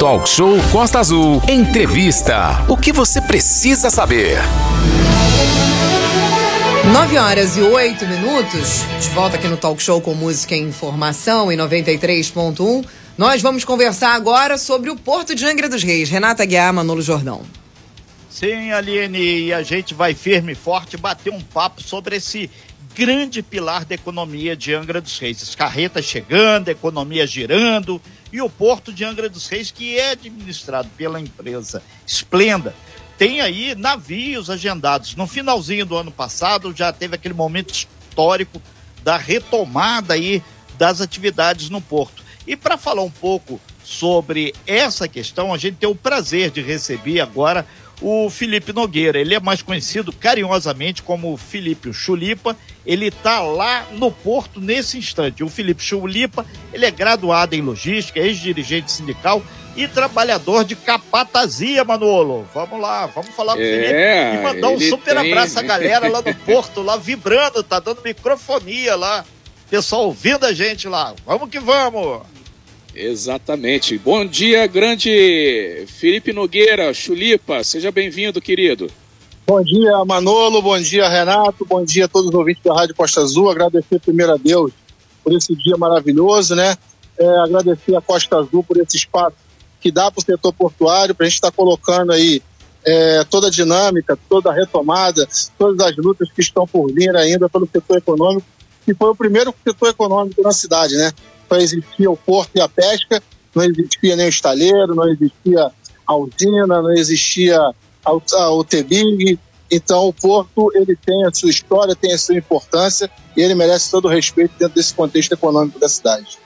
Talk Show Costa Azul. Entrevista. O que você precisa saber? 9 horas e 8 minutos. De volta aqui no Talk Show com música e informação em 93.1. Nós vamos conversar agora sobre o Porto de Angra dos Reis. Renata Guiar, Manolo Jordão. Sim, Aline, e a gente vai firme e forte bater um papo sobre esse grande pilar da economia de Angra dos Reis. As carretas chegando, a economia girando e o Porto de Angra dos Reis, que é administrado pela empresa Splenda, tem aí navios agendados. No finalzinho do ano passado já teve aquele momento histórico da retomada aí das atividades no porto. E para falar um pouco sobre essa questão, a gente tem o prazer de receber agora o Felipe Nogueira. Ele é mais conhecido carinhosamente como Felipe Chulipa. Ele está lá no Porto nesse instante. O Felipe Chulipa, ele é graduado em logística, ex-dirigente sindical e trabalhador de capatazia, Manolo. Vamos lá, vamos falar com o Felipe É, e mandar um super tem- abraço à galera lá no Porto, lá vibrando, tá dando microfonia lá. Pessoal ouvindo a gente lá. Vamos que vamos! Exatamente. Bom dia, grande Felipe Nogueira, Chulipa. Seja bem-vindo, querido. Bom dia, Manolo. Bom dia, Renato. Bom dia a todos os ouvintes da Rádio Costa Azul. Agradecer primeiro a Deus por esse dia maravilhoso, né? É, agradecer a Costa Azul por esse espaço que dá para o setor portuário, para a gente estar colocando aí é, toda a dinâmica, toda a retomada, todas as lutas que estão por vir ainda pelo setor econômico, que foi o primeiro setor econômico na cidade, né? Só existia o porto e a pesca, não existia nem o estaleiro, não existia a usina, não existia a, UTBIG. Então, o porto ele tem a sua história, tem a sua importância e ele merece todo o respeito dentro desse contexto econômico da cidade.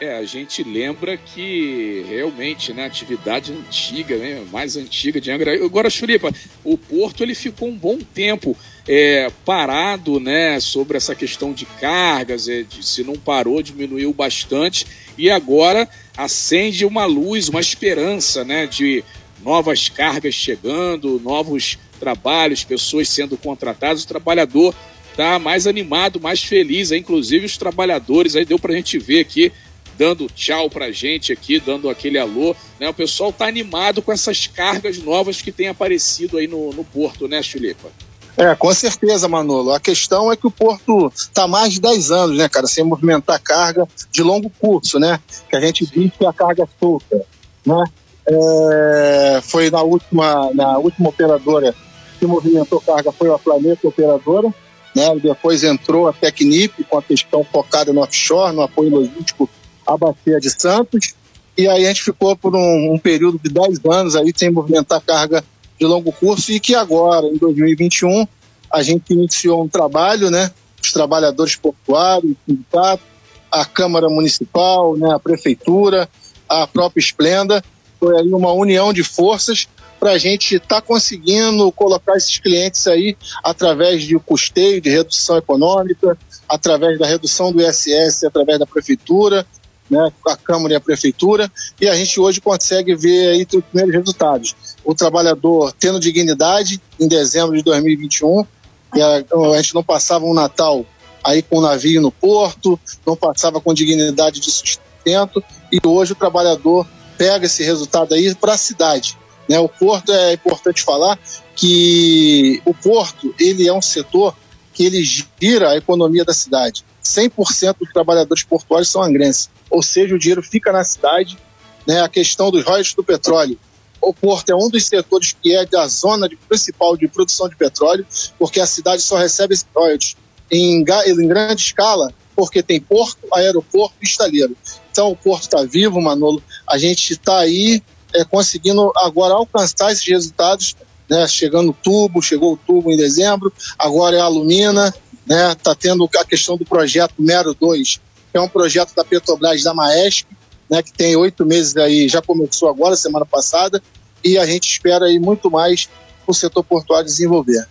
É, a gente lembra que realmente, né, atividade antiga, né, mais antiga de Angra. Agora, Chulipa, o Porto ele ficou um bom tempo é, parado, né, sobre essa questão de cargas, é, de- se não parou, diminuiu bastante, e agora acende uma luz, uma esperança, né, de novas cargas chegando, novos trabalhos, pessoas sendo contratadas, o trabalhador tá mais animado, mais feliz, aí, inclusive os trabalhadores, aí deu pra gente ver aqui, dando tchau pra gente aqui, dando aquele alô, né? O pessoal tá animado com essas cargas novas que têm aparecido aí no, no porto, né, Chulipa? É, com certeza, Manolo. A questão é que o Porto está há mais de 10 anos, né, cara, sem movimentar carga de longo curso, né? Que a gente diz que é a carga solta, né? É, foi na última, na última operadora que movimentou carga foi a Planeta Operadora, né? Depois entrou a Tecnip com a questão focada no offshore, no apoio logístico à Bacia de Santos. E aí a gente ficou por um, um período de 10 anos aí sem movimentar carga de longo curso e que agora, em 2021, a gente iniciou um trabalho, né? Os trabalhadores portuários, o sindicato, a Câmara Municipal, né? a Prefeitura, a própria Esplenda, foi aí uma união de forças para a gente estar conseguindo colocar esses clientes aí através de custeio, de redução econômica, através da redução do ISS, através da Prefeitura, né, a Câmara e a Prefeitura, e a gente hoje consegue ver aí os primeiros resultados. O trabalhador tendo dignidade em dezembro de 2021, e a, a gente não passava um Natal aí com o navio no porto, não passava com dignidade de sustento, e hoje o trabalhador pega esse resultado aí para a cidade. Né? O porto é importante falar que o porto ele é um setor que ele gira a economia da cidade. 100% dos trabalhadores portuários são angrenses, ou seja, o dinheiro fica na cidade. Né? A questão dos royalties do petróleo. O porto é um dos setores que é da zona de- principal de produção de petróleo, porque a cidade só recebe esses royalties em, em grande escala, porque tem porto, aeroporto e estaleiro. Então o porto está vivo, Manolo. A gente está aí é, conseguindo agora alcançar esses resultados, né? Chegando o tubo, chegou o tubo em dezembro, agora é a alumina, né? Tá tendo a questão do projeto Mero 2, que é um projeto da Petrobras da Maesp, né? Que tem oito meses aí, já começou agora, semana passada, e a gente espera aí muito mais o setor portuário desenvolver.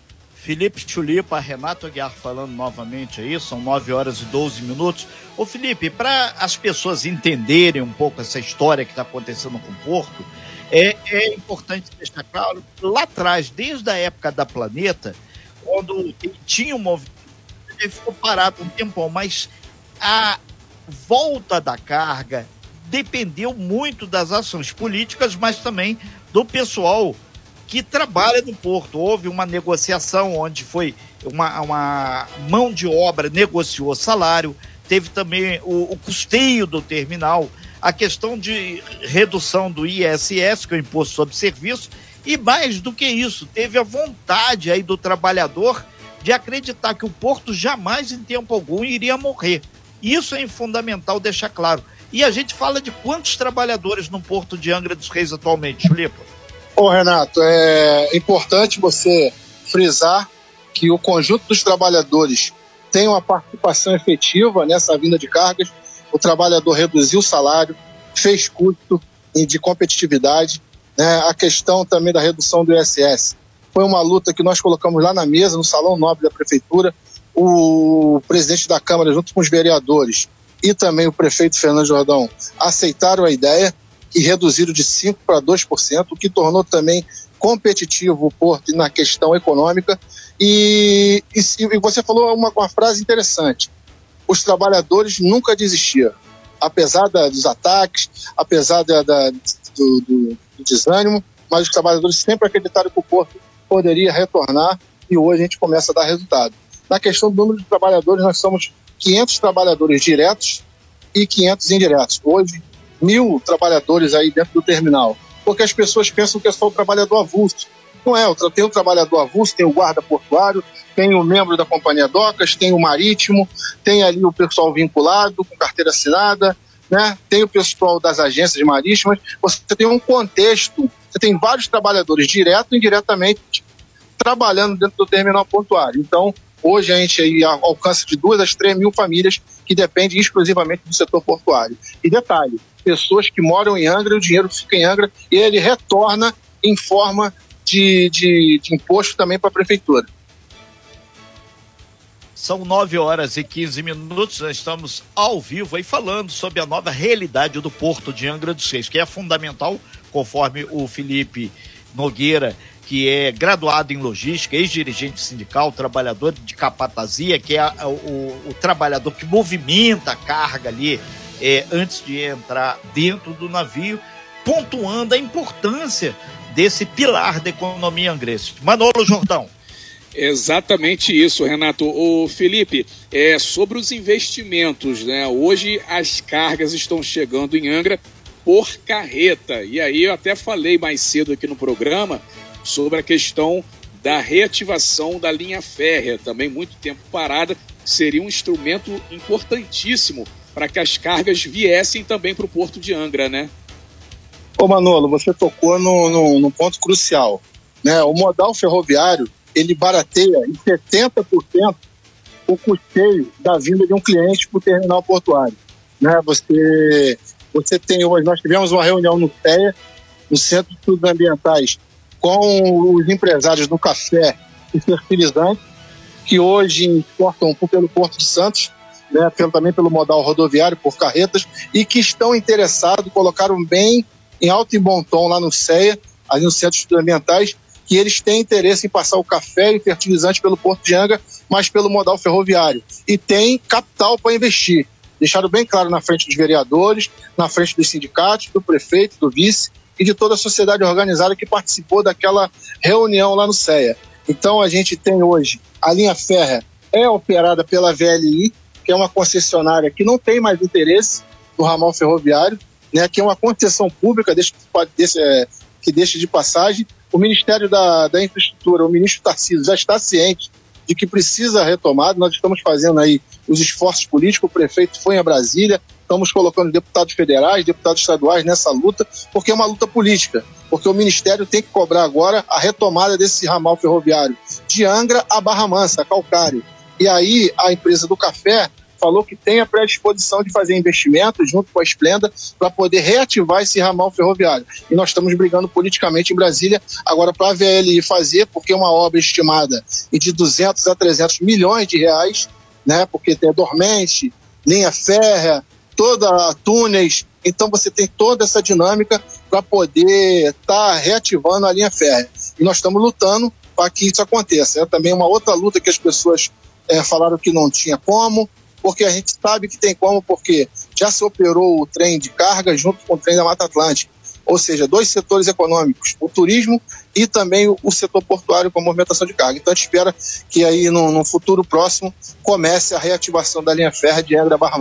Felipe Chulipa, Renato Aguiar falando novamente aí, são 9 horas e 12 minutos. Ô Felipe, para as pessoas entenderem um pouco essa história que está acontecendo com o Porto, é, é importante deixar claro, lá atrás, desde a época da Planeta, quando tinha um movimento, ele ficou parado um tempão, mas a volta da carga dependeu muito das ações políticas, mas também do pessoal que trabalha no porto. Houve uma negociação onde foi uma, uma mão de obra, negociou salário, teve também o, o custeio do terminal, a questão de redução do ISS, que é o Imposto sobre Serviço, e mais do que isso, teve a vontade aí do trabalhador de acreditar que o porto jamais, em tempo algum, iria morrer. Isso é fundamental deixar claro. E a gente fala de quantos trabalhadores no porto de Angra dos Reis atualmente, Julipa? Ô, Renato, é importante você frisar que o conjunto dos trabalhadores tem uma participação efetiva nessa vinda de cargas. O trabalhador reduziu o salário, fez custo de competitividade. Né? A questão também da redução do ISS foi uma luta que nós colocamos lá na mesa, no Salão Nobre da Prefeitura. O presidente da Câmara, junto com os vereadores, e também o prefeito Fernando Jordão aceitaram a ideia e reduziram de 5% para 2%, o que tornou também competitivo o Porto na questão econômica. E, e, e você falou uma, uma, frase interessante: os trabalhadores nunca desistiram, apesar da, dos ataques, apesar da, da do, do, do desânimo, mas os trabalhadores sempre acreditaram que o Porto poderia retornar e hoje a gente começa a dar resultado. Na questão do número de trabalhadores, nós somos 500 trabalhadores diretos e 500 indiretos. Hoje, mil trabalhadores aí dentro do terminal, porque as pessoas pensam que é só o trabalhador avulso. Não é, tem o trabalhador avulso, tem o guarda portuário, tem o membro da companhia docas, tem o marítimo, tem ali o pessoal vinculado com carteira assinada, né? tem o pessoal das agências marítimas. Você tem um contexto você tem vários trabalhadores, direto e indiretamente, trabalhando dentro do terminal portuário. Então, hoje a gente aí alcança de duas às três mil famílias que dependem exclusivamente do setor portuário. E detalhe, pessoas que moram em Angra, o dinheiro fica em Angra e ele retorna em forma de, de, de imposto também para a prefeitura. São 9 horas e 15 minutos, nós estamos ao vivo aí falando sobre a nova realidade do Porto de Angra dos Reis, que é fundamental conforme o Felipe Nogueira, que é graduado em logística, ex-dirigente sindical, trabalhador de capatazia, que é o, o, trabalhador que movimenta a carga ali é, antes de entrar dentro do navio, pontuando a importância desse pilar da economia angrense. Manolo Jordão. Exatamente isso, Renato. O Felipe, é sobre os investimentos, né? Hoje as cargas estão chegando em Angra por carreta. E aí eu até falei mais cedo aqui no programa sobre a questão da reativação da linha férrea, também muito tempo parada, seria um instrumento importantíssimo para que as cargas viessem também para o Porto de Angra, né? Ô Manolo, você tocou no, no, no ponto crucial. Né? O modal ferroviário, ele barateia em 70% o custeio da vinda de um cliente para o terminal portuário. Né? Você você tem hoje, nós tivemos uma reunião no CEA, no Centro de Estudos Ambientais, com os empresários do café e fertilizante, que hoje exportam pelo Porto de Santos, né, também pelo modal rodoviário, por carretas, e que estão interessados, colocaram bem em alto e bom tom lá no CEA, ali no Centro Ambientais, que eles têm interesse em passar o café e fertilizante pelo Porto de Anga, mas pelo modal ferroviário. E tem capital para investir deixado bem claro na frente dos vereadores, na frente dos sindicatos, do prefeito, do vice e de toda a sociedade organizada que participou daquela reunião lá no CEA. Então a gente tem hoje a linha férrea é operada pela VLI, que é uma concessionária que não tem mais interesse no ramal ferroviário, né, que é uma concessão pública é, que deixa de passagem. O Ministério da, da Infraestrutura, o ministro Tarcísio, já está ciente de que precisa retomada. Nós estamos fazendo aí os esforços políticos, o prefeito foi a Brasília, estamos colocando deputados federais, deputados estaduais nessa luta, porque é uma luta política, porque o Ministério tem que cobrar agora a retomada desse ramal ferroviário de Angra a Barra Mansa, a Calcário. E aí a empresa do café falou que tem a predisposição de fazer investimentos junto com a Esplenda para poder reativar esse ramal ferroviário. E nós estamos brigando politicamente em Brasília agora para a VLI fazer, porque é uma obra estimada de 200 a 300 milhões de reais, né? Porque tem dormente, linha férrea, toda túneis. Então você tem toda essa dinâmica para poder estar tá reativando a linha férrea. E nós estamos lutando para que isso aconteça. É também uma outra luta que as pessoas é, falaram que não tinha como, porque a gente sabe que tem como, porque já se operou o trem de carga junto com o trem da Mata Atlântica. Ou seja, dois setores econômicos, o turismo e também o, setor portuário com a movimentação de carga. Então a gente espera que aí no, no futuro próximo comece a reativação da linha férrea de Angra Barra.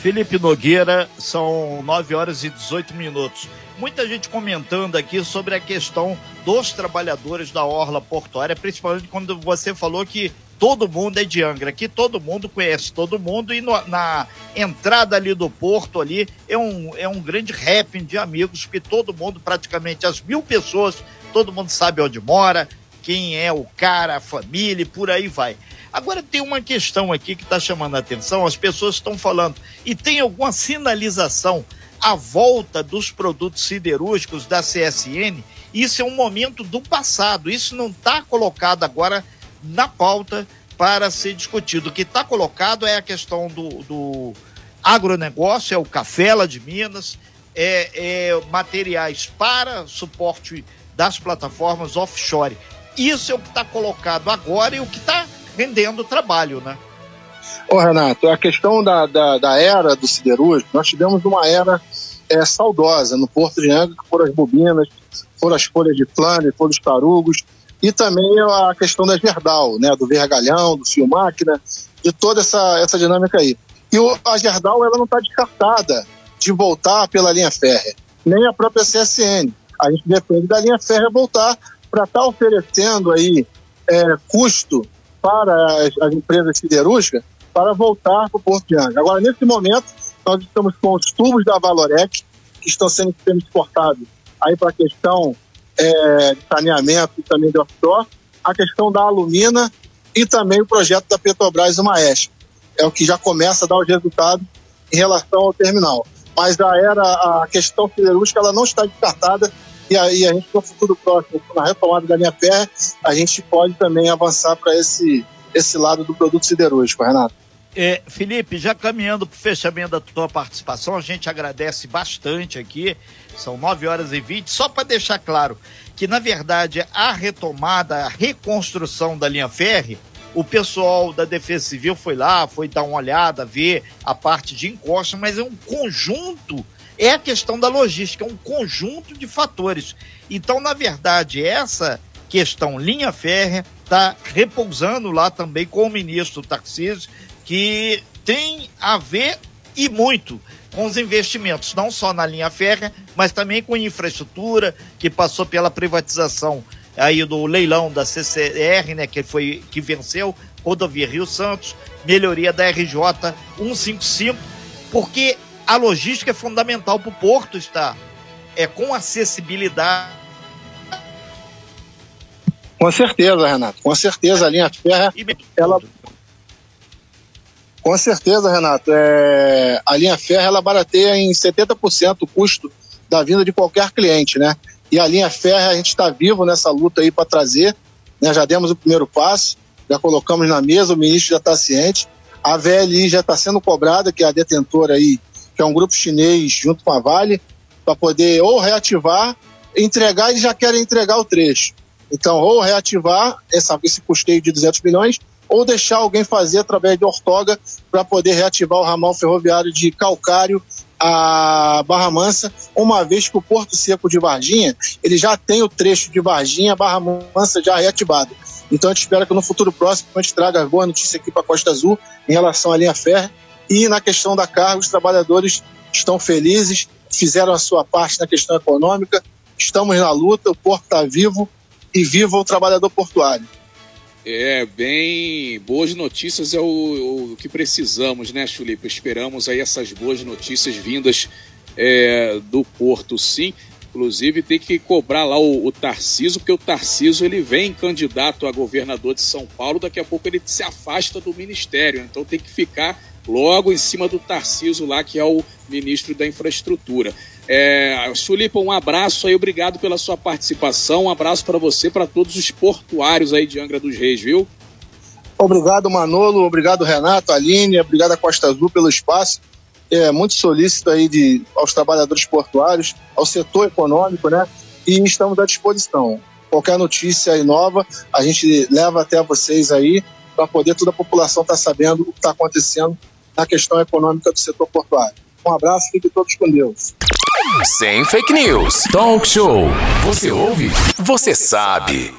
Felipe Nogueira, são 9 horas e 18 minutos. Muita gente comentando aqui sobre a questão dos trabalhadores da Orla Portuária, principalmente quando você falou que todo mundo é de Angra, que todo mundo conhece todo mundo e no, na entrada ali do porto ali é um, é um grande rapping de amigos, porque todo mundo, praticamente as mil pessoas, todo mundo sabe onde mora, quem é o cara, a família e por aí vai. Agora tem uma questão aqui que está chamando a atenção, as pessoas estão falando, e tem alguma sinalização à volta dos produtos siderúrgicos da CSN? Isso é um momento do passado, isso não está colocado agora na pauta para ser discutido. O que está colocado é a questão do, do agronegócio, é o café lá de Minas, é, é materiais para suporte das plataformas offshore. Isso é o que está colocado agora e o que está rendendo trabalho, né? Ô, Renato, a questão da, da, da era do siderúrgico, nós tivemos uma era é, saudosa no Porto de Angra, que foram as bobinas, foram as folhas de flâner, foram os tarugos, e também a questão da Gerdau, né, do vergalhão, do fio máquina, de toda essa, essa dinâmica aí. E o, a Gerdau ela não está descartada de voltar pela linha férrea, nem a própria CSN. A gente depende da linha férrea voltar para estar tá oferecendo aí é, custo para as, as empresas siderúrgicas para voltar para o Porto de Angra. Agora, nesse momento, nós estamos com os tubos da Valorec, que estão sendo, exportados aí para a questão é, de saneamento e também de offshore, a questão da alumina e também o projeto da Petrobras e Maestro. É o que já começa a dar os resultados em relação ao terminal. Mas a era a questão siderúrgica ela não está descartada e aí a gente no futuro próximo, na retomada da linha férrea, a gente pode também avançar para esse, esse lado do produto siderúrgico, Renato. É, Felipe, já caminhando para o fechamento da tua participação, a gente agradece bastante aqui, são 9 horas e 20, só para deixar claro que, na verdade, a retomada, a reconstrução da linha férrea, o pessoal da Defesa Civil foi lá, foi dar uma olhada, ver a parte de encosta, mas é um conjunto é a questão da logística, é um conjunto de fatores. Então, na verdade, essa questão linha férrea está repousando lá também com o ministro Tarcísio, que tem a ver e muito com os investimentos, não só na linha férrea, mas também com infraestrutura, que passou pela privatização aí do leilão da CCR, né, que foi que venceu, rodovia Rio Santos, melhoria da RJ 155, porque a logística é fundamental para o porto estar é com acessibilidade. Com certeza, Renato. Com certeza a linha férrea, ela com certeza, Renato. É... A linha férrea ela barateia em 70% o custo da vinda de qualquer cliente, né? E a linha férrea a gente está vivo nessa luta aí para trazer. Né? Já demos o primeiro passo, já colocamos na mesa, o ministro já está ciente. A VLI já está sendo cobrada, que é a detentora aí que é um grupo chinês junto com a Vale, para poder ou reativar, entregar, eles já querem entregar o trecho. Então, ou reativar essa, esse custeio de 200 milhões, ou deixar alguém fazer através de ortoga para poder reativar o ramal ferroviário de Calcário a Barra Mansa, uma vez que o Porto Seco de Varginha, ele já tem o trecho de Varginha, Barra Mansa já reativado. Então a gente espera que no futuro próximo a gente traga boa notícia aqui para a Costa Azul em relação à linha férrea e na questão da carga, os trabalhadores estão felizes, fizeram a sua parte na questão econômica, estamos na luta, o porto está vivo e viva o trabalhador portuário. É, bem, boas notícias é o, o que precisamos, né, Chulipa? Esperamos aí essas boas notícias vindas é, do Porto, sim. Inclusive tem que cobrar lá o, o Tarciso, porque o Tarciso ele vem candidato a governador de São Paulo, daqui a pouco ele se afasta do ministério, então tem que ficar logo em cima do Tarciso lá, que é o ministro da Infraestrutura. É, Chulipa, um abraço aí, obrigado pela sua participação, um abraço para você, para todos os portuários aí de Angra dos Reis, viu? Obrigado, Manolo, obrigado, Renato, Aline, obrigado a Costa Azul pelo espaço. É muito solícito aí de, aos trabalhadores portuários, ao setor econômico, né? E estamos à disposição. Qualquer notícia aí nova, a gente leva até vocês aí para poder toda a população estar tá sabendo o que está acontecendo na questão econômica do setor portuário. Um abraço, fiquem todos com Deus. Sem fake news. Talk show. Você ouve? Você sabe.